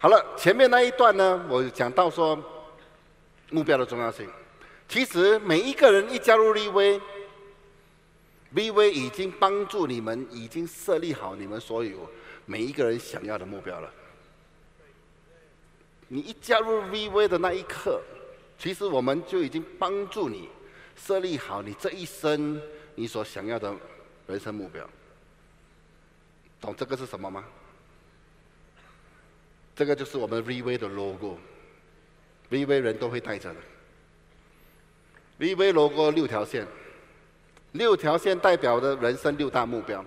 好了，前面那一段呢，我讲到说目标的重要性。其实每一个人一加入 VV，VV 已经帮助你们，已经设立好你们所有每一个人想要的目标了。你一加入 VV 的那一刻，其实我们就已经帮助你设立好你这一生你所想要的人生目标。懂这个是什么吗？这个就是我们 VV 的 logo，VV 人都会带着的。VV logo 六条线，六条线代表的人生六大目标：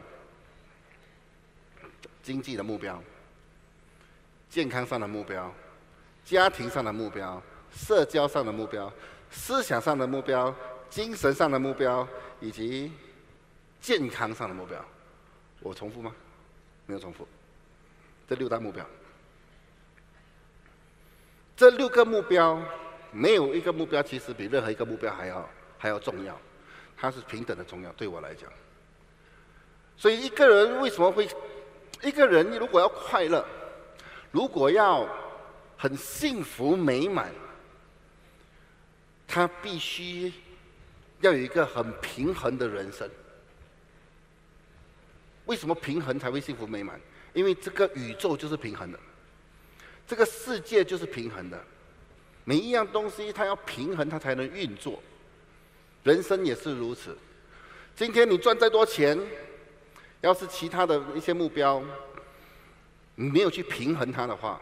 经济的目标、健康上的目标。家庭上的目标、社交上的目标、思想上的目标、精神上的目标，以及健康上的目标，我重复吗？没有重复。这六大目标，这六个目标，没有一个目标其实比任何一个目标还要还要重要，它是平等的重要。对我来讲，所以一个人为什么会？一个人如果要快乐，如果要很幸福美满，他必须要有一个很平衡的人生。为什么平衡才会幸福美满？因为这个宇宙就是平衡的，这个世界就是平衡的，每一样东西它要平衡，它才能运作。人生也是如此。今天你赚再多钱，要是其他的一些目标，你没有去平衡它的话，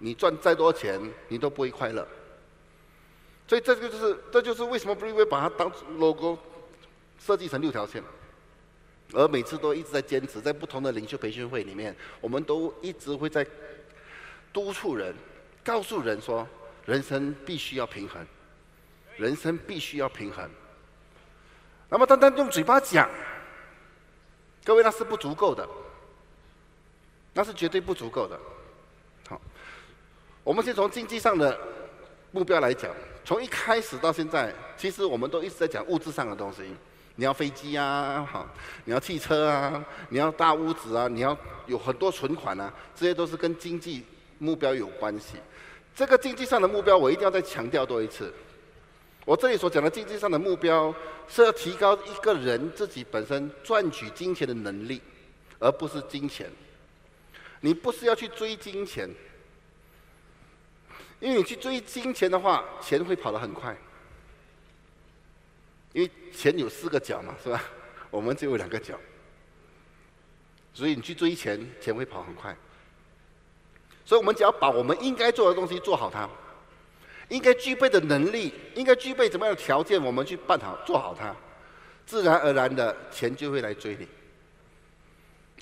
你赚再多钱，你都不会快乐。所以这个就是，这就是为什么 b r e v 把它当 logo 设计成六条线，而每次都一直在坚持，在不同的领袖培训会里面，我们都一直会在督促人，告诉人说，人生必须要平衡，人生必须要平衡。那么单单用嘴巴讲，各位那是不足够的，那是绝对不足够的。好我们先从经济上的目标来讲，从一开始到现在，其实我们都一直在讲物质上的东西。你要飞机啊，哈，你要汽车啊，你要大屋子啊，你要有很多存款啊，这些都是跟经济目标有关系。这个经济上的目标，我一定要再强调多一次。我这里所讲的经济上的目标，是要提高一个人自己本身赚取金钱的能力，而不是金钱。你不是要去追金钱。因为你去追金钱的话，钱会跑得很快。因为钱有四个角嘛，是吧？我们只有两个角，所以你去追钱，钱会跑很快。所以我们只要把我们应该做的东西做好它，应该具备的能力，应该具备怎么样的条件，我们去办好做好它，自然而然的钱就会来追你。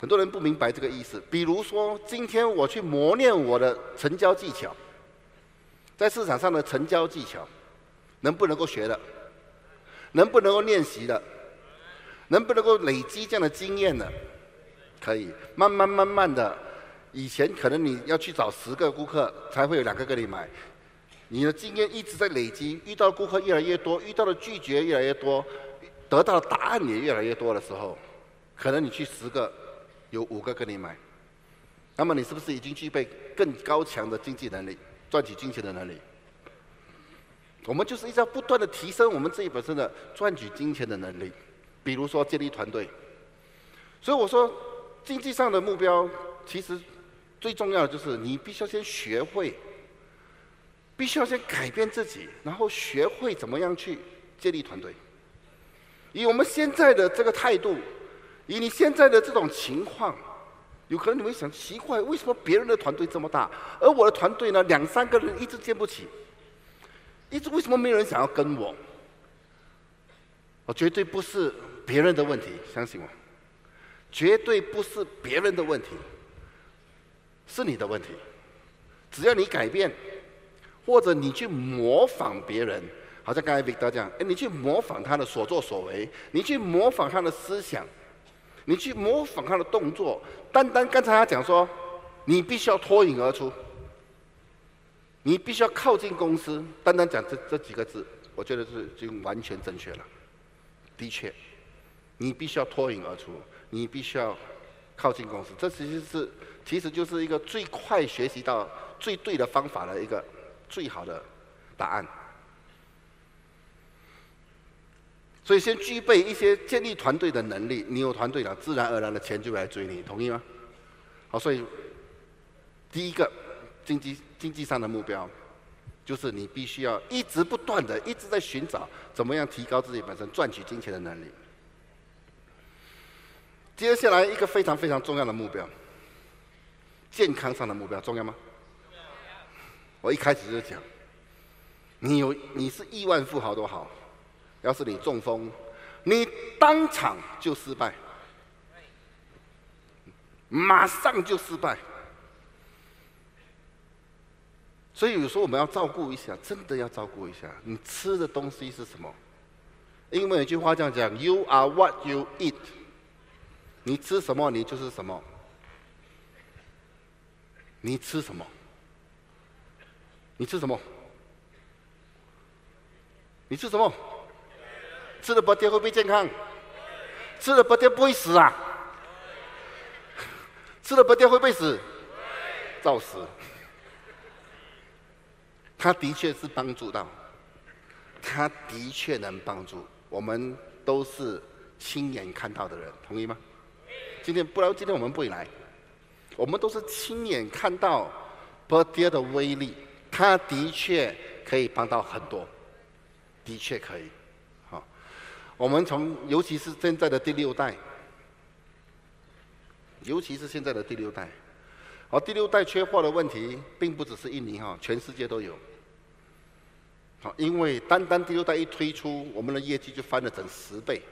很多人不明白这个意思，比如说今天我去磨练我的成交技巧。在市场上的成交技巧，能不能够学的？能不能够练习的？能不能够累积这样的经验呢？可以，慢慢慢慢的，以前可能你要去找十个顾客才会有两个跟你买，你的经验一直在累积，遇到顾客越来越多，遇到的拒绝越来越多，得到的答案也越来越多的时候，可能你去十个，有五个跟你买，那么你是不是已经具备更高强的经济能力？赚取金钱的能力，我们就是一直要不断的提升我们自己本身的赚取金钱的能力。比如说建立团队，所以我说经济上的目标，其实最重要的就是你必须要先学会，必须要先改变自己，然后学会怎么样去建立团队。以我们现在的这个态度，以你现在的这种情况。有可能你会想奇怪，为什么别人的团队这么大，而我的团队呢，两三个人一直建不起，一直为什么没有人想要跟我？我绝对不是别人的问题，相信我，绝对不是别人的问题，是你的问题。只要你改变，或者你去模仿别人，好像刚才 Victor 讲，哎，你去模仿他的所作所为，你去模仿他的思想。你去模仿他的动作，单单刚才他讲说，你必须要脱颖而出，你必须要靠近公司，单单讲这这几个字，我觉得是已经完全正确了。的确，你必须要脱颖而出，你必须要靠近公司，这其实是其实就是一个最快学习到、最对的方法的一个最好的答案。所以先具备一些建立团队的能力，你有团队了，自然而然的钱就来追你，同意吗？好，所以第一个经济经济上的目标，就是你必须要一直不断的一直在寻找怎么样提高自己本身赚取金钱的能力。接下来一个非常非常重要的目标，健康上的目标重要吗？我一开始就讲，你有你是亿万富豪都好。要是你中风，你当场就失败，马上就失败。所以有时候我们要照顾一下，真的要照顾一下。你吃的东西是什么？因为有句话这样讲：“You are what you eat。”你吃什么，你就是什么。你吃什么？你吃什么？你吃什么？吃了不跌会不会健康？吃了不跌不会死啊？吃了不跌会不会死？造死。他的确是帮助到，他的确能帮助。我们都是亲眼看到的人，同意吗？今天不然今天我们不会来。我们都是亲眼看到不跌的威力，他的确可以帮到很多，的确可以。好我们从，尤其是现在的第六代，尤其是现在的第六代，而第六代缺货的问题，并不只是印尼哈，全世界都有。好，因为单单第六代一推出，我们的业绩就翻了整十倍。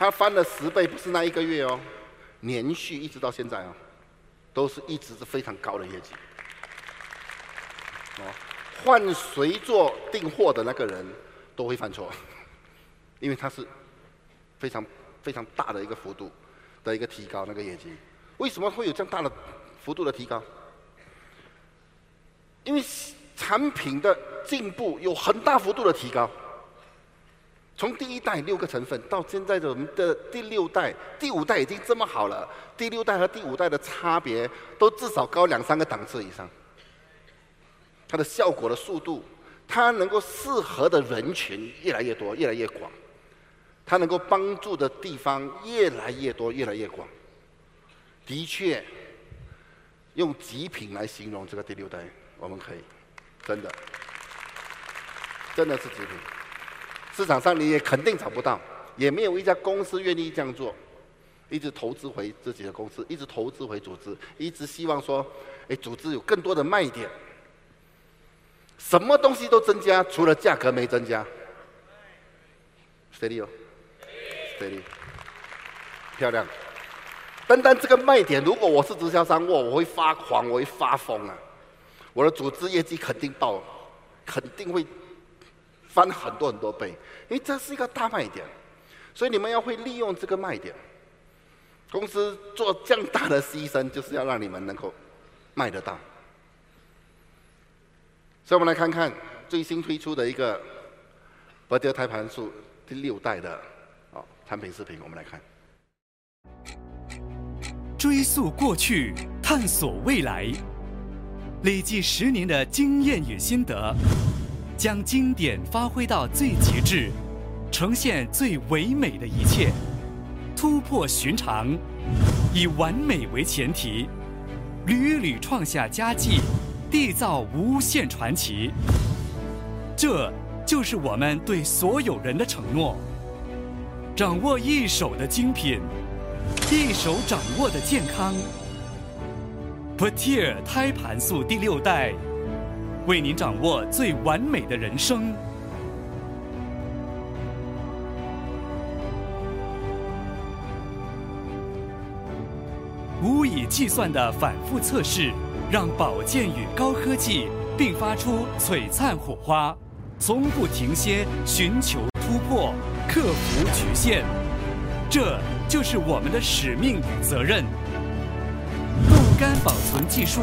他翻了十倍，不是那一个月哦，连续一直到现在哦，都是一直是非常高的业绩。哦。换谁做订货的那个人都会犯错，因为他是非常非常大的一个幅度的一个提高那个业绩。为什么会有这样大的幅度的提高？因为产品的进步有很大幅度的提高。从第一代六个成分到现在的我们的第六代、第五代已经这么好了，第六代和第五代的差别都至少高两三个档次以上。它的效果的速度，它能够适合的人群越来越多、越来越广，它能够帮助的地方越来越多、越来越广。的确，用极品来形容这个第六代，我们可以，真的，真的是极品。市场上你也肯定找不到，也没有一家公司愿意这样做，一直投资回自己的公司，一直投资回组织，一直希望说，哎，组织有更多的卖点。什么东西都增加，除了价格没增加。steady 哦，steady，漂亮。单单这个卖点，如果我是直销商，我我会发狂，我会发疯啊！我的组织业绩肯定爆，肯定会翻很多很多倍，因为这是一个大卖点。所以你们要会利用这个卖点。公司做这样大的牺牲，就是要让你们能够卖得到。所以我们来看看最新推出的一个博德胎盘素第六代的哦产品视频，我们来看。追溯过去，探索未来，累计十年的经验与心得，将经典发挥到最极致，呈现最唯美的一切，突破寻常，以完美为前提，屡屡创下佳绩。缔造无限传奇，这就是我们对所有人的承诺。掌握一手的精品，一手掌握的健康。Petir 胎盘素第六代，为您掌握最完美的人生。无以计算的反复测试。让保健与高科技并发出璀璨火花，从不停歇，寻求突破，克服局限，这就是我们的使命与责任。冻干保存技术，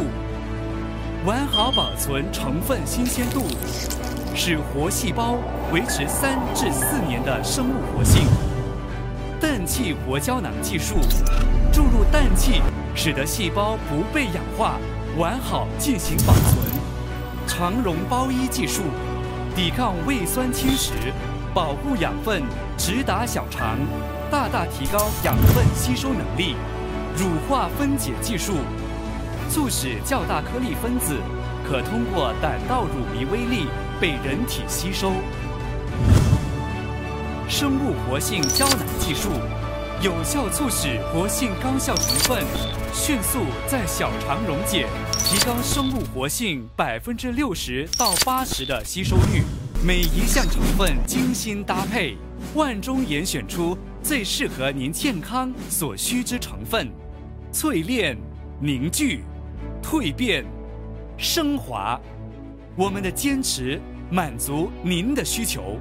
完好保存成分新鲜度，使活细胞维持三至四年的生物活性。氮气活胶囊技术，注入氮气，使得细胞不被氧化，完好进行保存。肠溶包衣技术，抵抗胃酸侵蚀，保护养分直达小肠，大大提高养分吸收能力。乳化分解技术，促使较大颗粒分子可通过胆道乳糜微粒被人体吸收。生物活性胶囊技术，有效促使活性高效成分迅速在小肠溶解，提高生物活性百分之六十到八十的吸收率。每一项成分精心搭配，万中严选出最适合您健康所需之成分。淬炼、凝聚、蜕变、升华，我们的坚持满足您的需求。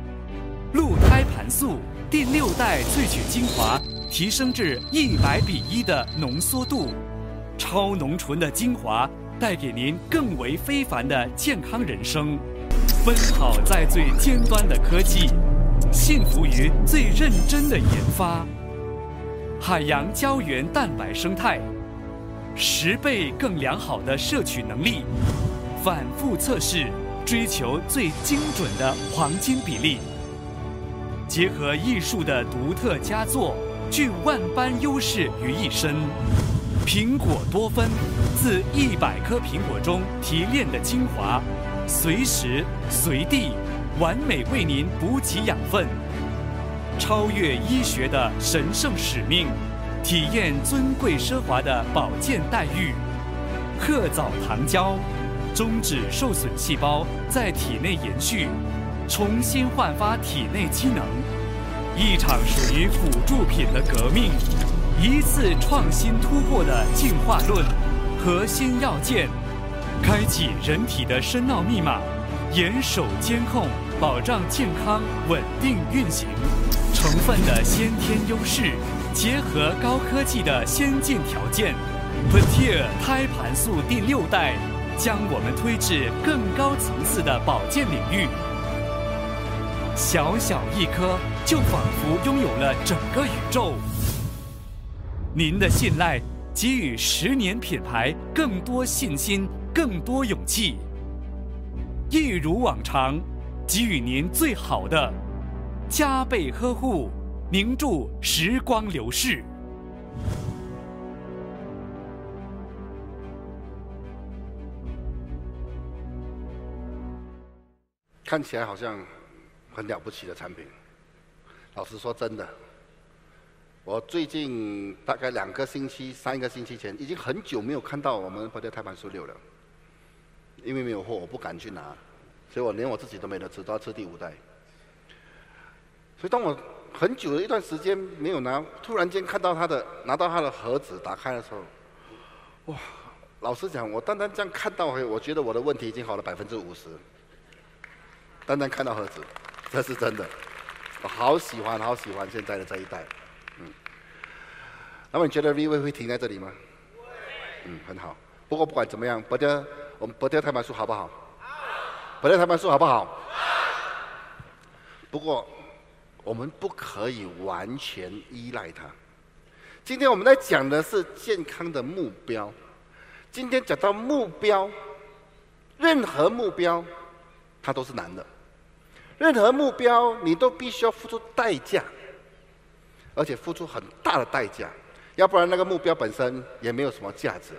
鹿胎盘素第六代萃取精华，提升至一百比一的浓缩度，超浓醇的精华带给您更为非凡的健康人生。奔跑在最尖端的科技，幸福于最认真的研发。海洋胶原蛋白生态，十倍更良好的摄取能力，反复测试，追求最精准的黄金比例。结合艺术的独特佳作，聚万般优势于一身。苹果多酚，自一百颗苹果中提炼的精华，随时随地完美为您补给养分。超越医学的神圣使命，体验尊贵奢华的保健待遇。褐藻糖胶，终止受损细胞在体内延续。重新焕发体内机能，一场属于辅助品的革命，一次创新突破的进化论，核心要件，开启人体的深奥密码，严守监控，保障健康稳定运行，成分的先天优势，结合高科技的先进条件 p e t i r 胎盘素第六代，将我们推至更高层次的保健领域。小小一颗，就仿佛拥有了整个宇宙。您的信赖，给予十年品牌更多信心，更多勇气。一如往常，给予您最好的，加倍呵护，凝住时光流逝。看起来好像。很了不起的产品。老实说，真的，我最近大概两个星期、三个星期前，已经很久没有看到我们博德胎盘素六了。因为没有货，我不敢去拿，所以我连我自己都没得吃，都要吃第五代。所以当我很久的一段时间没有拿，突然间看到他的拿到他的盒子打开的时候，哇！老实讲，我单单这样看到，我觉得我的问题已经好了百分之五十。单单看到盒子。这是真的，我好喜欢，好喜欢现在的这一代，嗯。那么你觉得 V V 会停在这里吗？嗯，很好。不过不管怎么样，博德，我们不掉台板树好不好？好。博德台板树好不？好。不过，我们不可以完全依赖它。今天我们在讲的是健康的目标。今天讲到目标，任何目标，它都是难的。任何目标，你都必须要付出代价，而且付出很大的代价，要不然那个目标本身也没有什么价值。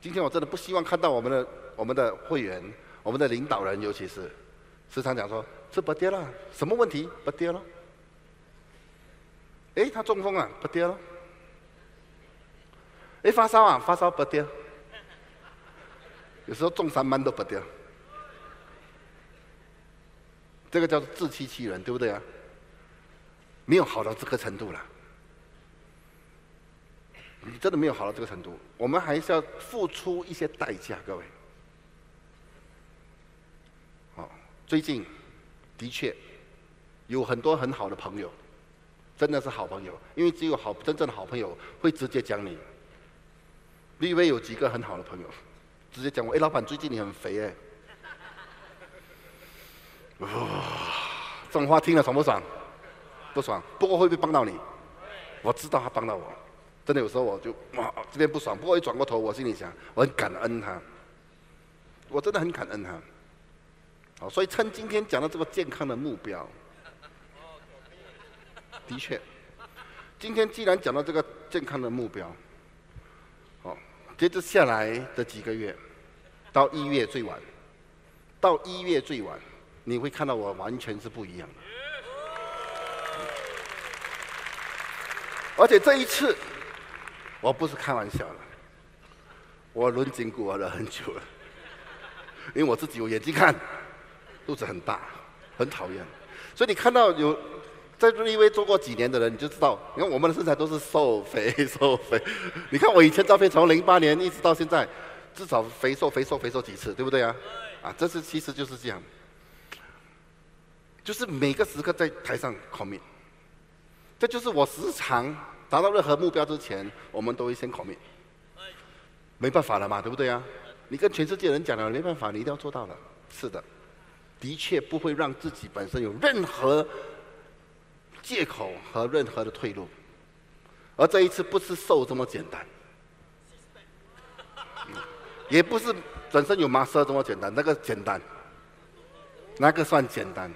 今天我真的不希望看到我们的我们的会员、我们的领导人，尤其是时常讲说：“这不跌了，什么问题？不跌了？”哎，他中风啊，不跌了。哎，发烧啊，发烧不跌。有时候中三班都不跌。这个叫做自欺欺人，对不对啊？没有好到这个程度了，你真的没有好到这个程度。我们还是要付出一些代价，各位。好，最近的确有很多很好的朋友，真的是好朋友，因为只有好真正的好朋友会直接讲你。你以为有几个很好的朋友，直接讲我，哎，老板，最近你很肥哎。哇，这种话听了爽不爽？不爽。不过会不会帮到你？我知道他帮到我，真的有时候我就哇这边不爽，不过一转过头，我心里想，我很感恩他，我真的很感恩他。好，所以趁今天讲到这个健康的目标，的确，今天既然讲到这个健康的目标，好，接着下来的几个月，到一月最晚，到一月最晚，你会看到我完全是不一样的。而且这一次，我不是开玩笑的，我轮筋骨了很久了，因为我自己有眼睛看，肚子很大，很讨厌。所以你看到有在瑞威做过几年的人，你就知道，你看我们的身材都是瘦肥 瘦肥。你看我以前照片，从零八年一直到现在，至少肥瘦肥瘦肥瘦几次，对不对啊？啊，这是其实就是这样，就是每个时刻在台上 commit。这就是我时常达到任何目标之前，我们都会先考虑。没办法了嘛，对不对啊？你跟全世界人讲了，没办法，你一定要做到了。是的，的确不会让自己本身有任何借口和任何的退路。而这一次不是瘦这么简单，也不是本身有马色这么简单，那个简单，那个算简单。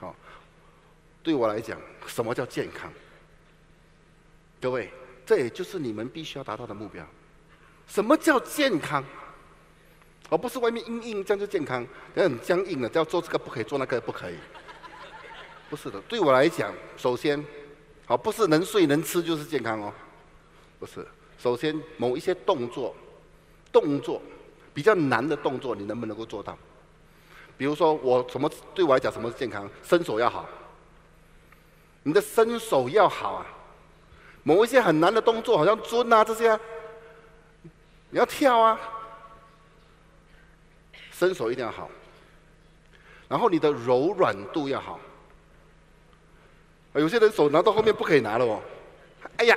好，对我来讲。什么叫健康？各位，这也就是你们必须要达到的目标。什么叫健康？而不是外面硬硬这样就健康，人很僵硬的，要做这个不可以，做那个不可以。不是的，对我来讲，首先，好，不是能睡能吃就是健康哦。不是，首先某一些动作，动作比较难的动作，你能不能够做到？比如说，我什么对我来讲什么是健康？伸手要好。你的伸手要好啊，某一些很难的动作，好像蹲啊这些，你要跳啊，身手一定要好。然后你的柔软度要好，有些人手拿到后面不可以拿了哦，哎呀，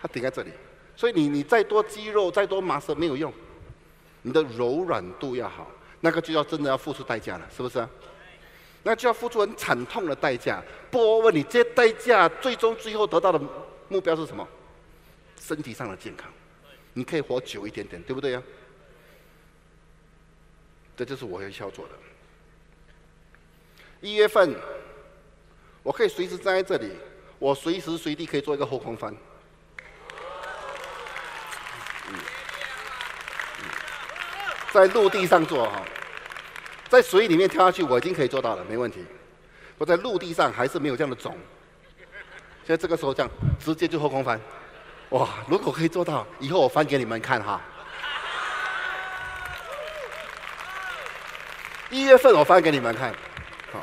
他顶在这里，所以你你再多肌肉再多麻绳没有用，你的柔软度要好，那个就要真的要付出代价了，是不是？那就要付出很惨痛的代价。不，我问你，这代价最终最后得到的目标是什么？身体上的健康，你可以活久一点点，对不对呀？这就是我需要做的。一月份，我可以随时站在这里，我随时随地可以做一个后空翻。在陆地上做哈。在水里面跳下去，我已经可以做到了，没问题。我在陆地上还是没有这样的种。现在这个时候这样，直接就后空翻，哇！如果可以做到，以后我翻给你们看哈。一月份我翻给你们看，好，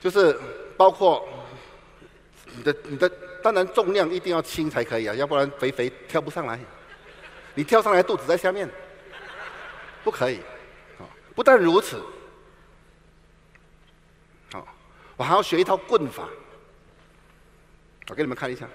就是包括你的你的，当然重量一定要轻才可以啊，要不然肥肥跳不上来。你跳上来肚子在下面，不可以。好。不但如此，好，我还要学一套棍法，我给你们看一下。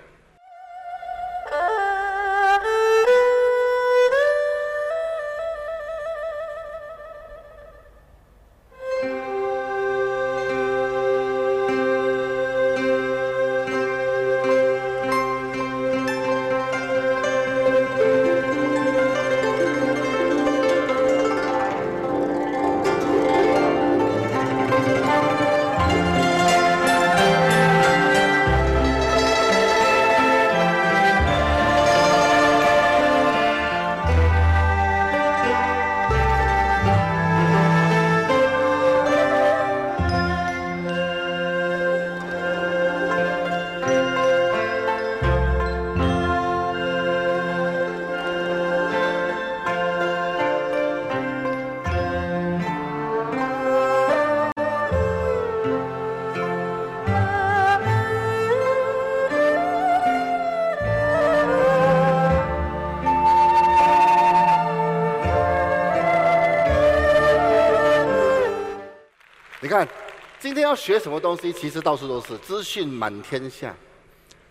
今天要学什么东西？其实到处都是资讯满天下。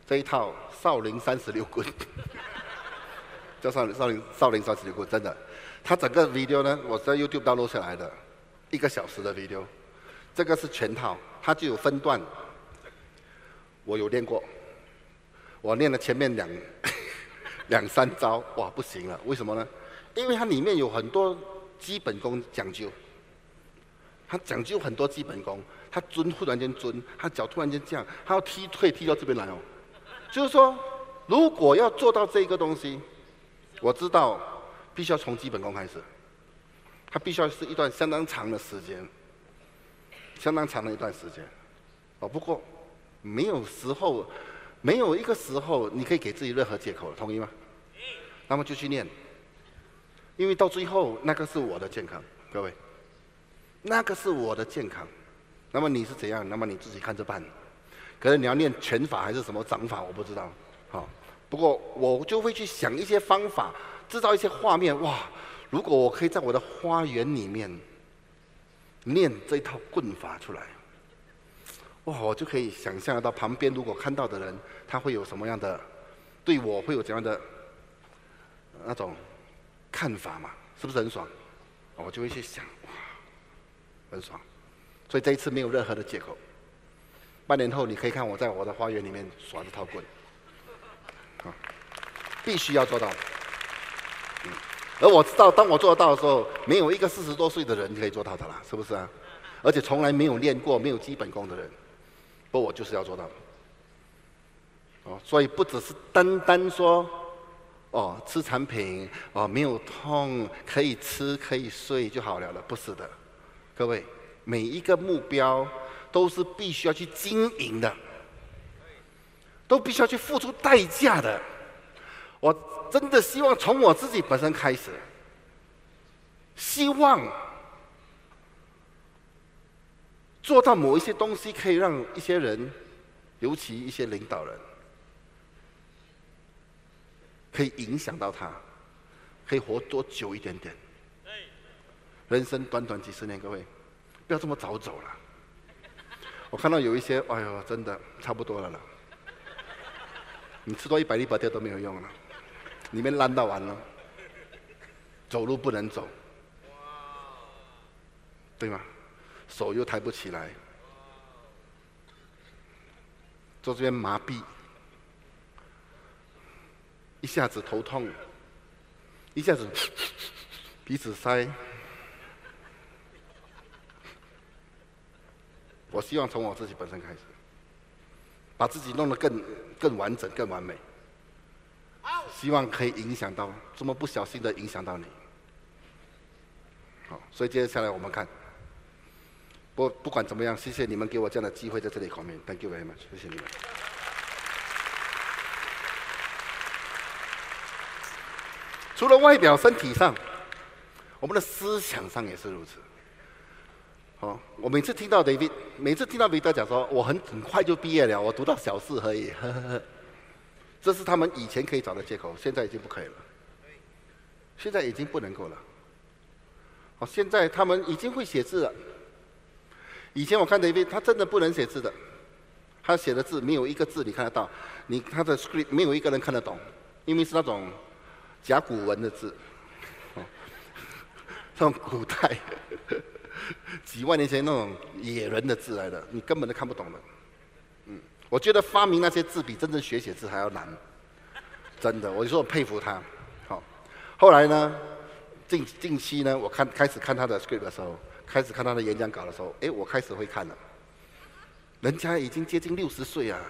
这一套少林三十六棍，叫少林少林少林三十六棍，真的。它整个 video 呢，我在 YouTube 上录下来的，一个小时的 video。这个是全套，它就有分段。我有练过，我练了前面两 两三招，哇，不行了，为什么呢？因为它里面有很多基本功讲究，它讲究很多基本功。他蹲，突然间蹲，他脚突然间这样，他要踢退踢到这边来哦。就是说，如果要做到这个东西，我知道必须要从基本功开始，他必须要是一段相当长的时间，相当长的一段时间。哦，不过没有时候，没有一个时候你可以给自己任何借口了，同意吗？那么就去练，因为到最后那个是我的健康，各位，那个是我的健康。那么你是怎样？那么你自己看着办。可是你要练拳法还是什么掌法，我不知道。好，不过我就会去想一些方法，制造一些画面。哇，如果我可以在我的花园里面练这套棍法出来，哇，我就可以想象到旁边如果看到的人，他会有什么样的，对我会有怎样的那种看法嘛？是不是很爽？我就会去想，哇，很爽。所以这一次没有任何的借口。半年后你可以看我在我的花园里面耍这套棍，啊，必须要做到。嗯，而我知道，当我做到的时候，没有一个四十多岁的人可以做到的啦，是不是啊？而且从来没有练过、没有基本功的人，不，我就是要做到。哦，所以不只是单单说，哦，吃产品，哦，没有痛，可以吃可以睡就好了了，不是的，各位。每一个目标都是必须要去经营的，都必须要去付出代价的。我真的希望从我自己本身开始，希望做到某一些东西，可以让一些人，尤其一些领导人，可以影响到他，可以活多久一点点。人生短短几十年，各位。不要这么早走了。我看到有一些，哎呦，真的差不多了了。你吃多一百粒白条都没有用了，里面烂到完了，走路不能走，对吗？手又抬不起来，坐这边麻痹，一下子头痛，一下子 鼻子塞。我希望从我自己本身开始，把自己弄得更更完整、更完美。希望可以影响到，这么不小心的影响到你。好，所以接下来我们看，不不管怎么样，谢谢你们给我这样的机会在这里考面，Thank you very much，谢谢你们。除了外表、身体上，我们的思想上也是如此。哦，我每次听到 David，每次听到彼得讲说，我很很快就毕业了，我读到小四而已，这是他们以前可以找的借口，现在已经不可以了，现在已经不能够了。哦，现在他们已经会写字了。以前我看 David，他真的不能写字的，他写的字没有一个字你看得到，你他的 script 没有一个人看得懂，因为是那种甲骨文的字，哦，这种古代。几万年前那种野人的字来的，你根本都看不懂的。嗯，我觉得发明那些字比真正学写字还要难，真的。我就说我佩服他。好，后来呢，近近期呢，我看开始看他的 script 的时候，开始看他的演讲稿的时候，哎，我开始会看了。人家已经接近六十岁啊，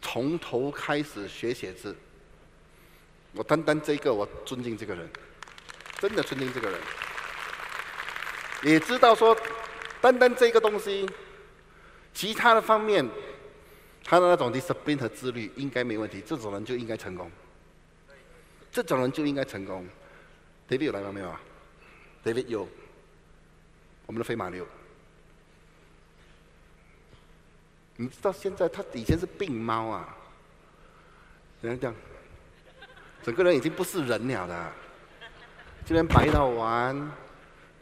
从头开始学写字。我单单这个，我尊敬这个人，真的尊敬这个人。也知道说，单单这个东西，其他的方面，他的那种 discipline 和自律应该没问题，这种人就应该成功。这种人就应该成功。David 有来吗？没有啊？David 有，我们的飞马六。你知道现在他以前是病猫啊，怎样讲？整个人已经不是人了的，今天白到完。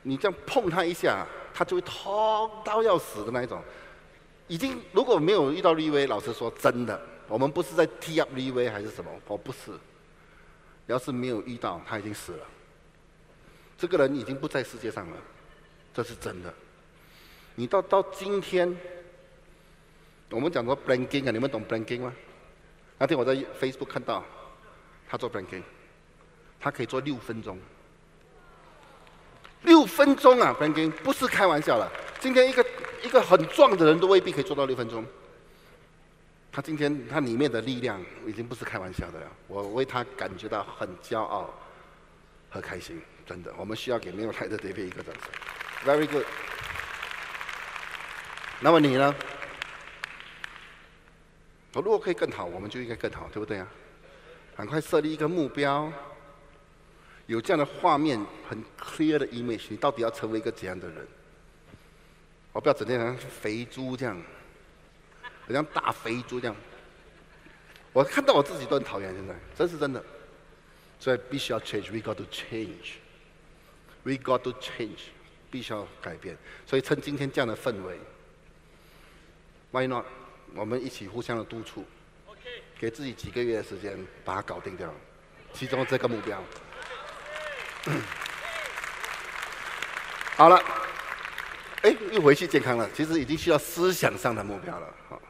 你这样碰他一下，他就会痛到要死的那一种。已经如果没有遇到立威，老实说，真的，我们不是在踢 up 立威还是什么，我不是。要是没有遇到，他已经死了。这个人已经不在世界上了，这是真的。你到到今天，我们讲过 blanking 啊，你们懂 blanking 吗？那天我在 Facebook 看到他做 blanking，他可以做六分钟。六分钟啊，Frankie，不是开玩笑了。今天一个一个很壮的人都未必可以做到六分钟。他今天他里面的力量已经不是开玩笑的了，我为他感觉到很骄傲和开心，真的。我们需要给没有来的这边一个掌声，Very good。那么你呢？我如果可以更好，我们就应该更好，对不对啊？赶快设立一个目标，有这样的画面，很 clear 的 image，你到底要成为一个怎样的人？我不要整天像肥猪这样。像大肥猪这样，我看到我自己都很讨厌。现在，真是真的，所以必须要 change。We got to change. We got to change. 必须要改变。所以趁今天这样的氛围，Why not？我们一起互相的督促，给自己几个月的时间把它搞定掉。其中这个目标，好了，哎，又回去健康了。其实已经需要思想上的目标了。好。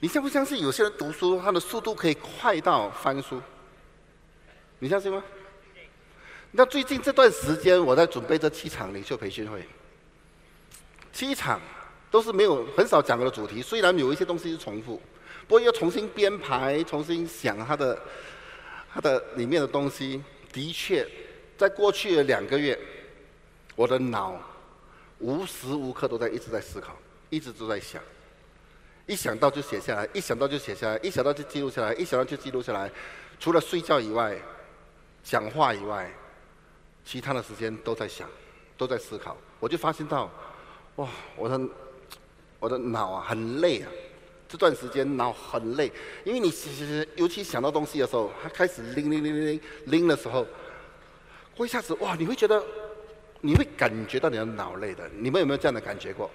你相不相信有些人读书，他的速度可以快到翻书？你相信吗？那最近这段时间，我在准备这七场领袖培训会，七场都是没有很少讲过的主题，虽然有一些东西是重复，不过要重新编排、重新想它的它的里面的东西，的确，在过去的两个月，我的脑无时无刻都在一直在思考，一直都在想。一想到就写下来，一想到就写下来，一想到就记录下来，一想到就记录下来。除了睡觉以外，讲话以外，其他的时间都在想，都在思考。我就发现到，哇，我的我的脑啊很累啊，这段时间脑很累，因为你尤其想到东西的时候，它开始拎拎拎拎拎拎的时候，过一下子哇，你会觉得你会感觉到你的脑累的。你们有没有这样的感觉过？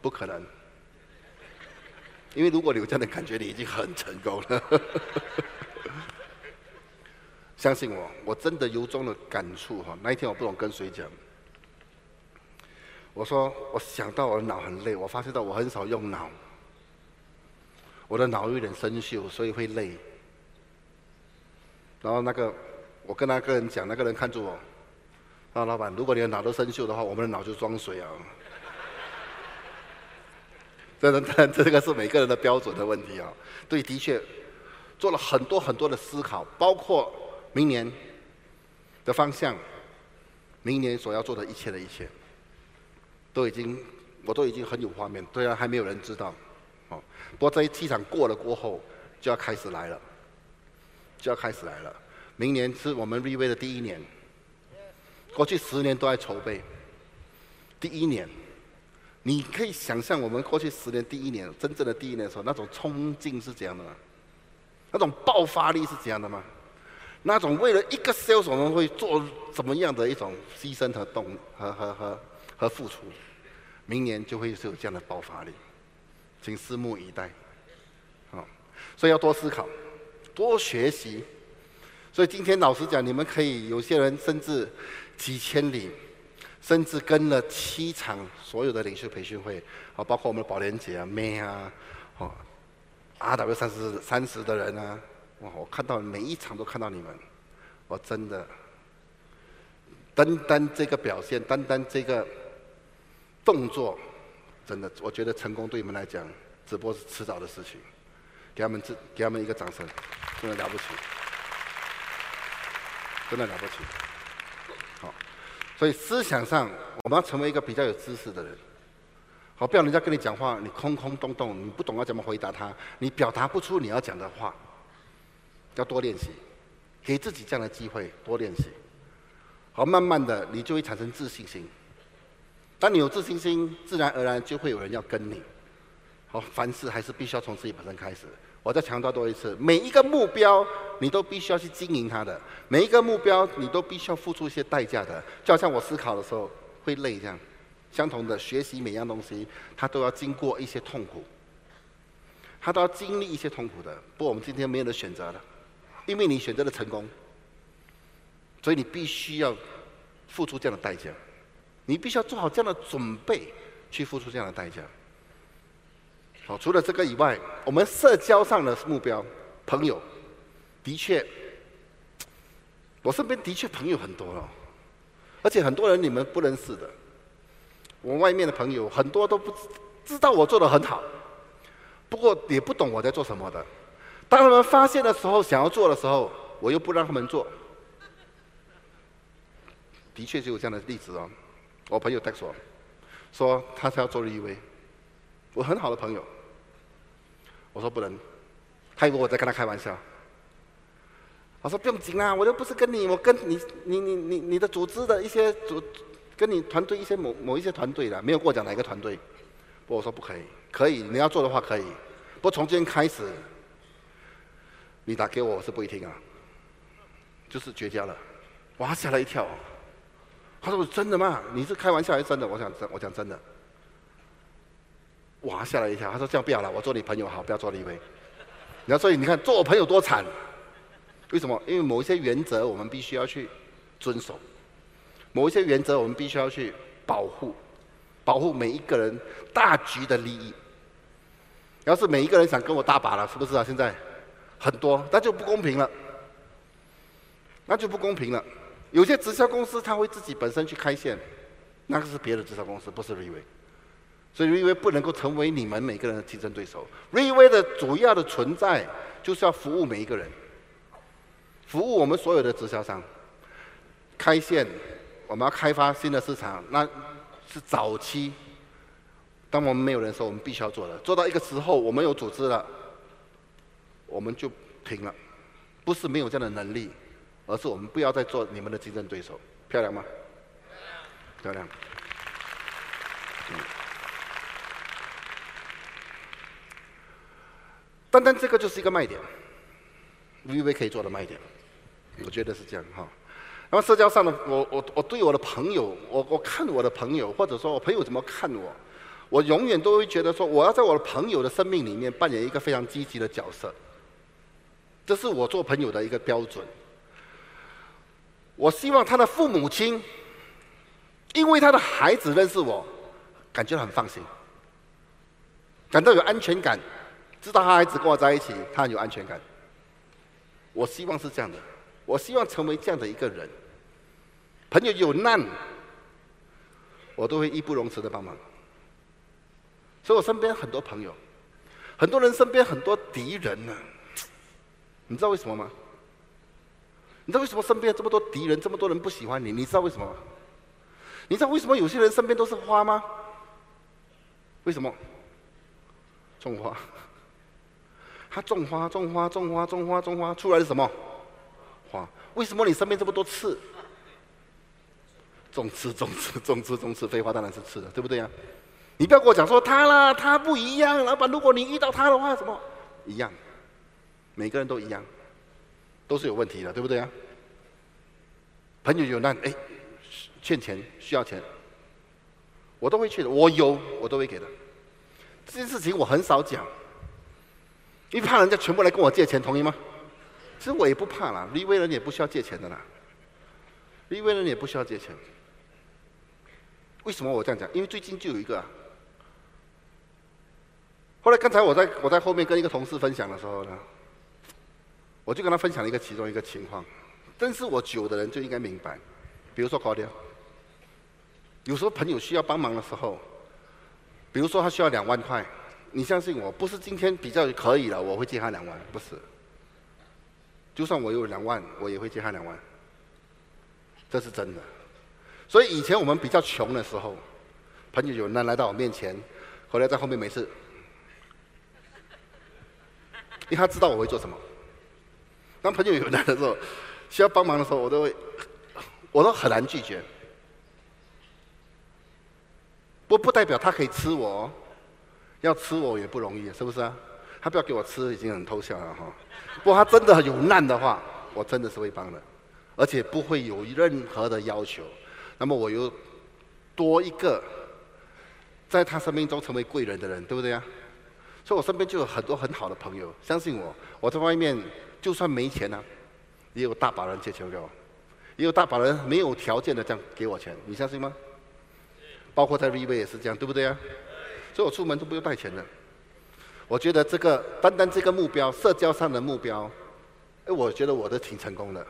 不可能。因为如果你有这样的感觉，你已经很成功了。相信我，我真的由衷的感触哈。那一天我不懂跟谁讲，我说我想到我的脑很累，我发现到我很少用脑，我的脑有点生锈，所以会累。然后那个我跟那个人讲，那个人看住我，啊，老板，如果你的脑都生锈的话，我们的脑就装水啊。这当然，这个是每个人的标准的问题啊。对，的确做了很多很多的思考，包括明年的方向，明年所要做的一切的一切，都已经我都已经很有画面。虽然还没有人知道，哦，不过这一气场过了过后，就要开始来了，就要开始来了。明年是我们 V V 的第一年，过去十年都在筹备，第一年。你可以想象我们过去十年第一年真正的第一年的时候，那种冲劲是怎样的吗？那种爆发力是怎样的吗？那种为了一个 sales 我们会做怎么样的一种牺牲和动和和和和付出？明年就会是有这样的爆发力，请拭目以待。好，所以要多思考，多学习。所以今天老实讲，你们可以有些人甚至几千里。甚至跟了七场所有的领袖培训会，啊，包括我们的宝莲姐啊、妹啊，哦，R W 三十三十的人啊，哇，我看到每一场都看到你们，我真的，单单这个表现，单单这个动作，真的，我觉得成功对你们来讲，只不过是迟早的事情，给他们这，给他们一个掌声，真的了不起，真的了不起。好所以思想上，我们要成为一个比较有知识的人。好，不要人家跟你讲话，你空空洞洞，你不懂要怎么回答他，你表达不出你要讲的话。要多练习，给自己这样的机会，多练习。好，慢慢的，你就会产生自信心。当你有自信心，自然而然就会有人要跟你。好，凡事还是必须要从自己本身开始。我再强调多一次，每一个目标你都必须要去经营它的，每一个目标你都必须要付出一些代价的。就好像我思考的时候会累这样，相同的学习每样东西，它都要经过一些痛苦，它都要经历一些痛苦的。不过我们今天没有的选择了，因为你选择了成功，所以你必须要付出这样的代价，你必须要做好这样的准备去付出这样的代价。好，除了这个以外，我们社交上的目标，朋友，的确，我身边的确朋友很多了，而且很多人你们不认识的。我外面的朋友很多都不知道我做的很好，不过也不懂我在做什么的。当他们发现的时候，想要做的时候，我又不让他们做。的确就有这样的例子哦。我朋友带我，说他是要做立威，我很好的朋友。我说不能，他以为我在跟他开玩笑。我说不用紧啊，我又不是跟你，我跟你你你你你的组织的一些组。跟你团队一些某某一些团队的，没有跟我讲哪一个团队。不，我说不可以，可以，你要做的话可以。不，从今天开始，你打给我，我是不会听啊。就是绝交了，哇，吓了一跳。他说：“真的吗？你是开玩笑还是真的？”我想真，我讲真的。哇，吓了一跳。他说：“这样不要了，我做你朋友好，不要做李威。”你要所以你看，做我朋友多惨。为什么？因为某一些原则，我们必须要去遵守。某一些原则，我们必须要去保护，保护每一个人大局的利益。要是每一个人想跟我搭把了，是不是啊？现在很多，那就不公平了，那就不公平了。有些直销公司他会自己本身去开线，那个是别的直销公司，不是瑞威。所以瑞威不能够成为你们每个人的竞争对手。瑞威的主要的存在就是要服务每一个人，服务我们所有的直销商，开线。我们要开发新的市场，那是早期。当我们没有人的时候，我们必须要做的。做到一个时候，我们有组织了，我们就停了。不是没有这样的能力，而是我们不要再做你们的竞争对手。漂亮吗？漂亮。漂亮单单这个就是一个卖点，V V 可以做的卖点，我觉得是这样哈。那么社交上的我我我对我的朋友，我我看我的朋友，或者说我朋友怎么看我，我永远都会觉得说，我要在我的朋友的生命里面扮演一个非常积极的角色。这是我做朋友的一个标准。我希望他的父母亲，因为他的孩子认识我，感觉很放心，感到有安全感，知道他孩子跟我在一起，他很有安全感。我希望是这样的，我希望成为这样的一个人。朋友有难，我都会义不容辞的帮忙。所以我身边很多朋友，很多人身边很多敌人呢。你知道为什么吗？你知道为什么身边这么多敌人，这么多人不喜欢你？你知道为什么？你知道为什么有些人身边都是花吗？为什么？种花，他种花，种花，种花，种花，种花，出来是什么？花。为什么你身边这么多刺？种刺，种刺，种刺，种刺，废话当然是刺的，对不对呀？你不要跟我讲说他啦，他不一样。老板，如果你遇到他的话，什么一样？每个人都一样，都是有问题的，对不对啊？朋友有难，哎，欠钱需要钱，我都会去的。我有，我都会给的。这件事情我很少讲，因为怕人家全部来跟我借钱，同意吗？其实我也不怕啦，离为人也不需要借钱的啦，离为人也不需要借钱。为什么我这样讲？因为最近就有一个。后来刚才我在我在后面跟一个同事分享的时候呢，我就跟他分享了一个其中一个情况。认识我久的人就应该明白，比如说高调，有时候朋友需要帮忙的时候，比如说他需要两万块，你相信我，不是今天比较可以了，我会借他两万，不是。就算我有两万，我也会借他两万，这是真的。所以以前我们比较穷的时候，朋友有人来到我面前，后来在后面没事，因为他知道我会做什么。当朋友有难的时候，需要帮忙的时候，我都会，我都很难拒绝。不不代表他可以吃我，要吃我也不容易，是不是啊？他不要给我吃，已经很偷笑了哈。不过他真的有难的话，我真的是会帮的，而且不会有任何的要求。那么我又多一个在他生命中成为贵人的人，对不对呀？所以我身边就有很多很好的朋友。相信我，我在外面就算没钱呢，也有大把人借钱给我，也有大把人没有条件的这样给我钱。你相信吗？包括在 V 位也是这样，对不对呀？所以我出门都不用带钱的。我觉得这个单单这个目标，社交上的目标，哎，我觉得我都挺成功的。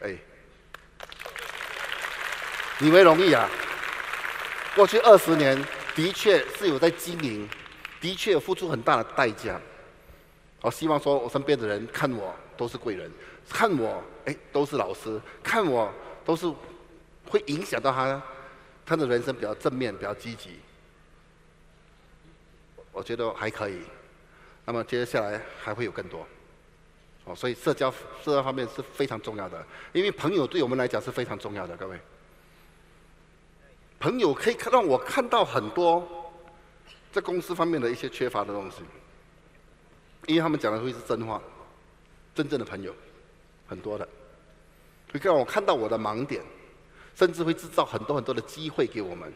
哎，以为容易啊？过去二十年的确是有在经营，的确付出很大的代价。我希望说我身边的人看我都是贵人，看我哎都是老师，看我都是会影响到他，他的人生比较正面，比较积极。我觉得还可以。那么接下来还会有更多。哦，所以社交社交方面是非常重要的，因为朋友对我们来讲是非常重要的，各位。朋友可以看让我看到很多在公司方面的一些缺乏的东西，因为他们讲的会是真话，真正的朋友很多的，会让我看到我的盲点，甚至会制造很多很多的机会给我们。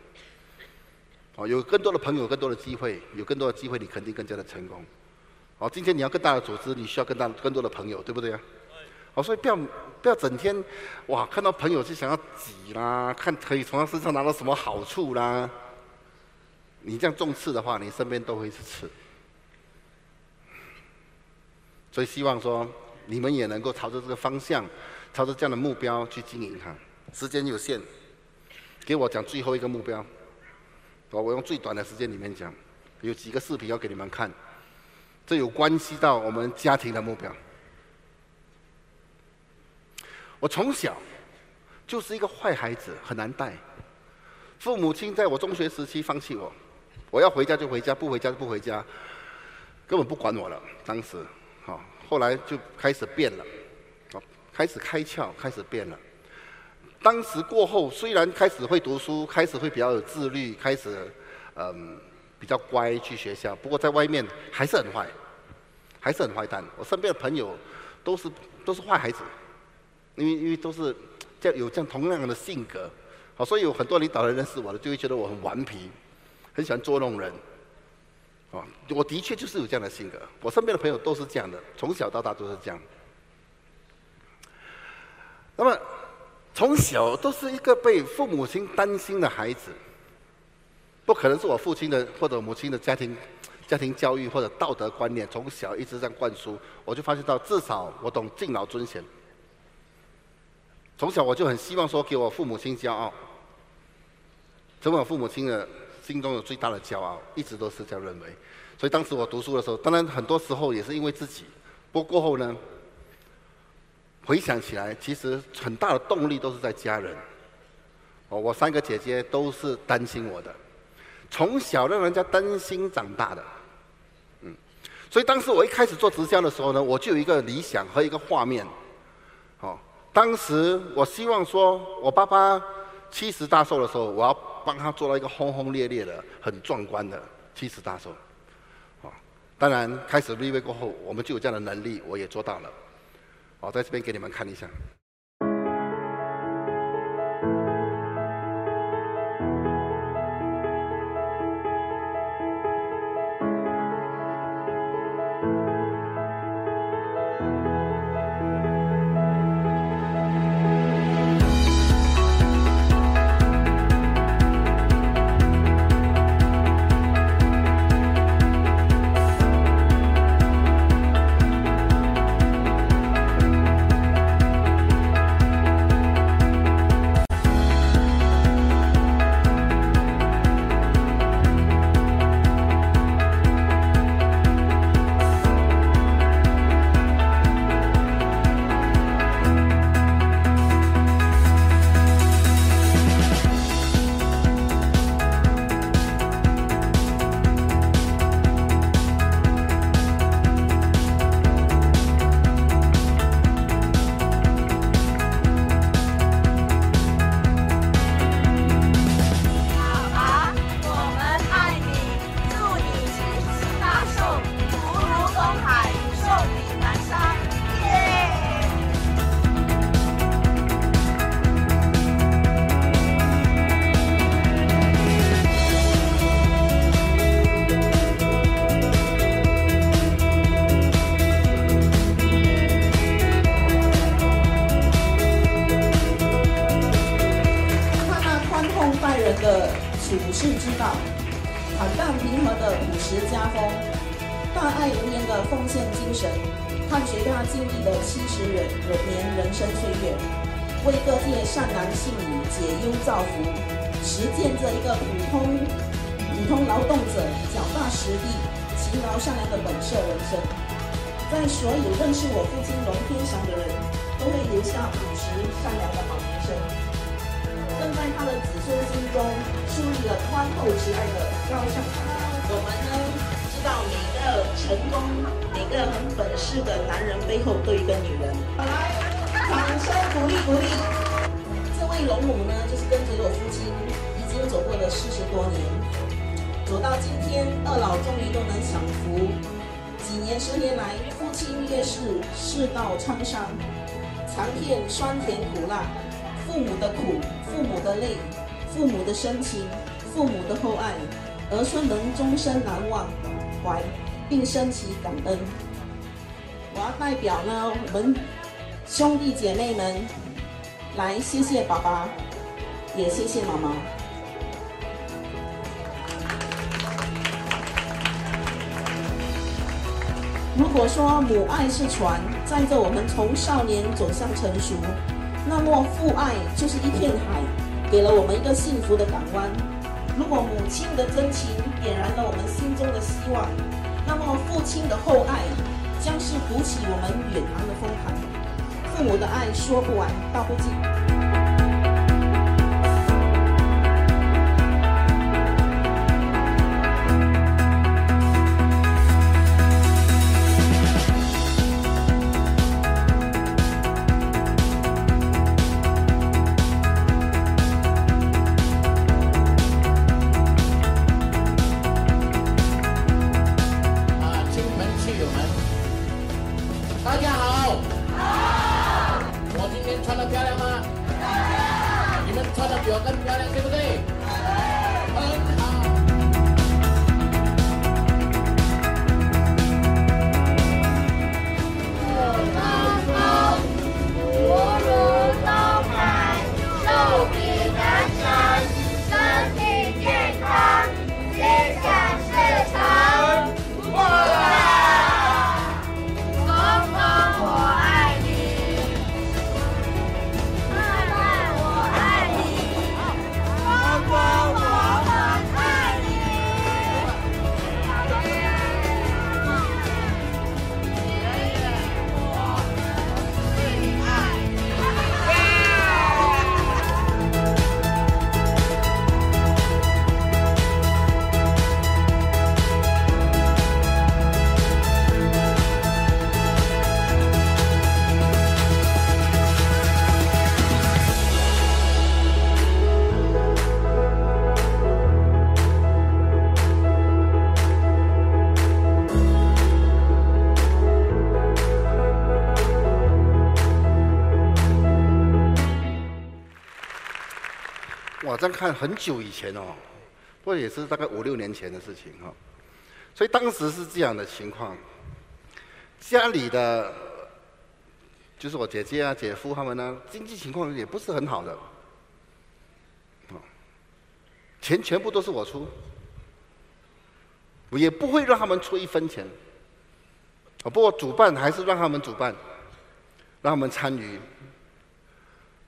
哦，有更多的朋友，更多的机会，有更多的机会，你肯定更加的成功。哦，今天你要更大的组织，你需要更大更多的朋友，对不对啊？哦，所以不要不要整天，哇，看到朋友就想要挤啦，看可以从他身上拿到什么好处啦。你这样重刺的话，你身边都会是刺。所以希望说你们也能够朝着这个方向，朝着这样的目标去经营它。时间有限，给我讲最后一个目标。我我用最短的时间里面讲，有几个视频要给你们看，这有关系到我们家庭的目标。我从小就是一个坏孩子，很难带。父母亲在我中学时期放弃我，我要回家就回家，不回家就不回家，根本不管我了。当时，后来就开始变了，开始开窍，开始变了。当时过后，虽然开始会读书，开始会比较有自律，开始嗯比较乖去学校，不过在外面还是很坏，还是很坏蛋。我身边的朋友都是都是坏孩子。因为因为都是这样有这样同样的性格，好，所以有很多领导人认识我的，就会觉得我很顽皮，很喜欢捉弄人，啊，我的确就是有这样的性格，我身边的朋友都是这样的，从小到大都是这样。那么从小都是一个被父母亲担心的孩子，不可能是我父亲的或者母亲的家庭家庭教育或者道德观念从小一直这样灌输，我就发现到至少我懂敬老尊贤。从小我就很希望说给我父母亲骄傲，成为我父母亲的心中有最大的骄傲，一直都是这样认为。所以当时我读书的时候，当然很多时候也是因为自己。不过过后呢，回想起来，其实很大的动力都是在家人。哦，我三个姐姐都是担心我的，从小让人家担心长大的。嗯，所以当时我一开始做直销的时候呢，我就有一个理想和一个画面。当时我希望说，我爸爸七十大寿的时候，我要帮他做到一个轰轰烈烈的、很壮观的七十大寿。啊，当然开始立位过后，我们就有这样的能力，我也做到了。好，在这边给你们看一下。宽厚慈爱的高尚我们呢？知道每个成功、每个很本事的男人背后都有一个女人。好来，掌声鼓励鼓励。这位龙母呢，就是跟着我父亲已经走过了四十多年，走到今天，二老终于都能享福。几年十年来，父亲越是世道沧桑，尝遍酸甜苦辣，父母的苦，父母的泪，父母的深情，父母的厚爱，儿孙能终身难忘。怀，并升起感恩。我要代表呢，我们兄弟姐妹们来谢谢爸爸，也谢谢妈妈。如果说母爱是船，载着我们从少年走向成熟，那么父爱就是一片海，给了我们一个幸福的港湾。如果母亲的真情点燃了我们心中的希望，那么父亲的厚爱将是鼓起我们远航的风帆。父母的爱说不完，道不尽。看很久以前哦，不过也是大概五六年前的事情哈，所以当时是这样的情况，家里的就是我姐姐啊、姐夫他们呢，经济情况也不是很好的，钱全部都是我出，我也不会让他们出一分钱，啊，不过主办还是让他们主办，让他们参与。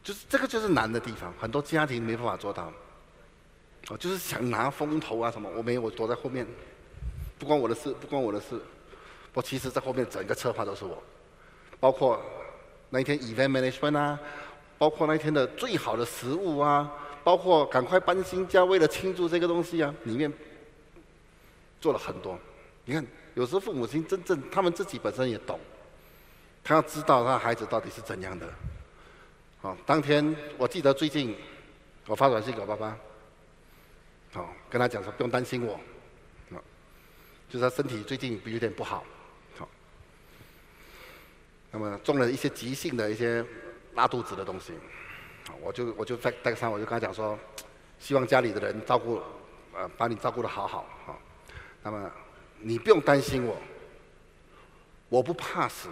就是这个就是难的地方，很多家庭没办法做到。我，就是想拿风头啊什么，我没有，我躲在后面，不关我的事，不关我的事。我其实，在后面整个策划都是我，包括那一天 event management 啊，包括那一天的最好的食物啊，包括赶快搬新家，为了庆祝这个东西啊，里面做了很多。你看，有时候父母亲真正他们自己本身也懂，他要知道他孩子到底是怎样的。好，当天我记得最近，我发短信给我爸爸，哦，跟他讲说不用担心我，啊，就是他身体最近有点不好，好，那么中了一些急性的一些拉肚子的东西，我就我就在带上我就跟他讲说，希望家里的人照顾，呃，把你照顾的好好，好，那么你不用担心我，我不怕死，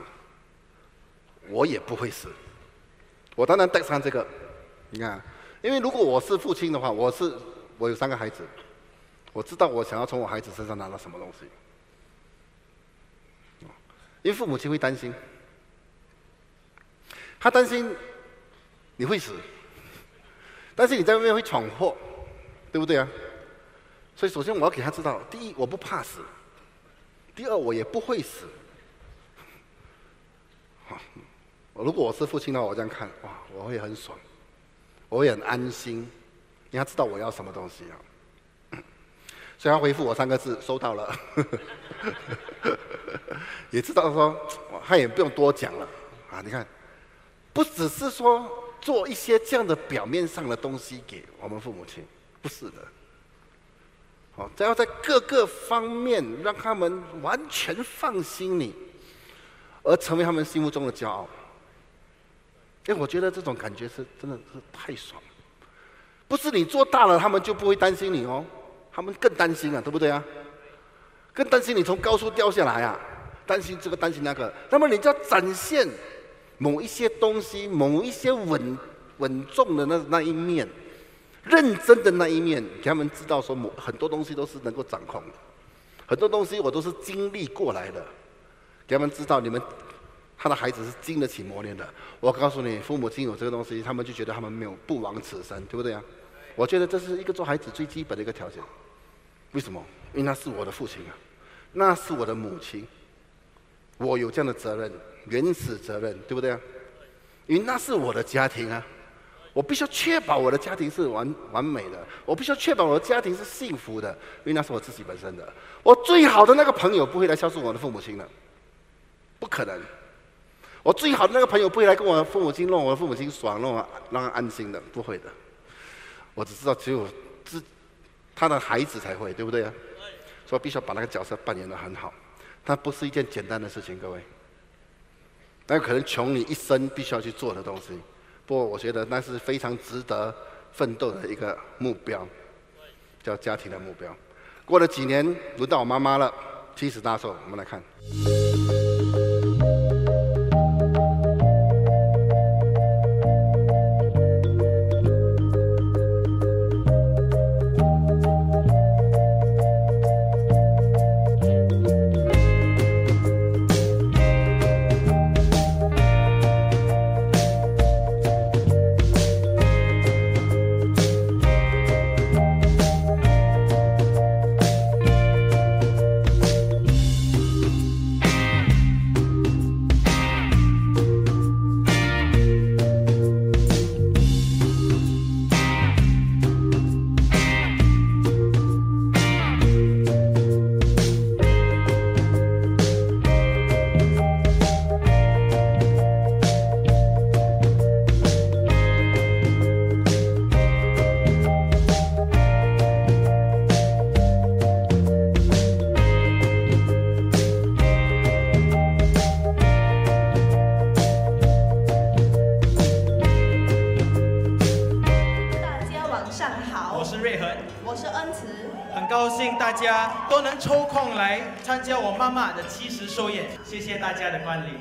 我也不会死。我当然带上这个，你看，因为如果我是父亲的话，我是我有三个孩子，我知道我想要从我孩子身上拿到什么东西。因为父母亲会担心，他担心你会死，担心你在外面会闯祸，对不对啊？所以首先我要给他知道，第一我不怕死，第二我也不会死。好，如果我是父亲的话，我这样看，哇，我会很爽，我会很安心。你要知道我要什么东西啊？所以他回复我三个字：收到了。也知道说，他也不用多讲了啊！你看，不只是说做一些这样的表面上的东西给我们父母亲，不是的。好，只要在各个方面让他们完全放心你，而成为他们心目中的骄傲。哎，我觉得这种感觉是真的是太爽。不是你做大了，他们就不会担心你哦，他们更担心啊，对不对啊？更担心你从高处掉下来啊，担心这个担心那个。那么你就要展现某一些东西，某一些稳稳重的那那一面。认真的那一面，给他们知道说，某很多东西都是能够掌控的，很多东西我都是经历过来的，给他们知道你们他的孩子是经得起磨练的。我告诉你，父母亲有这个东西，他们就觉得他们没有不枉此生，对不对啊？我觉得这是一个做孩子最基本的一个条件。为什么？因为那是我的父亲啊，那是我的母亲，我有这样的责任，原始责任，对不对啊？因为那是我的家庭啊。我必须要确保我的家庭是完完美的，我必须要确保我的家庭是幸福的，因为那是我自己本身的。我最好的那个朋友不会来孝顺我的父母亲的，不可能。我最好的那个朋友不会来跟我父母亲弄我的父母亲爽，弄让他安心的，不会的。我只知道只有自他的孩子才会，对不对啊？所以必须要把那个角色扮演的很好，它不是一件简单的事情，各位。那可能穷你一生必须要去做的东西。不过，我觉得那是非常值得奋斗的一个目标，叫家庭的目标。过了几年，轮到我妈妈了，七十大寿，我们来看。我妈妈的七十寿宴，谢谢大家的光临。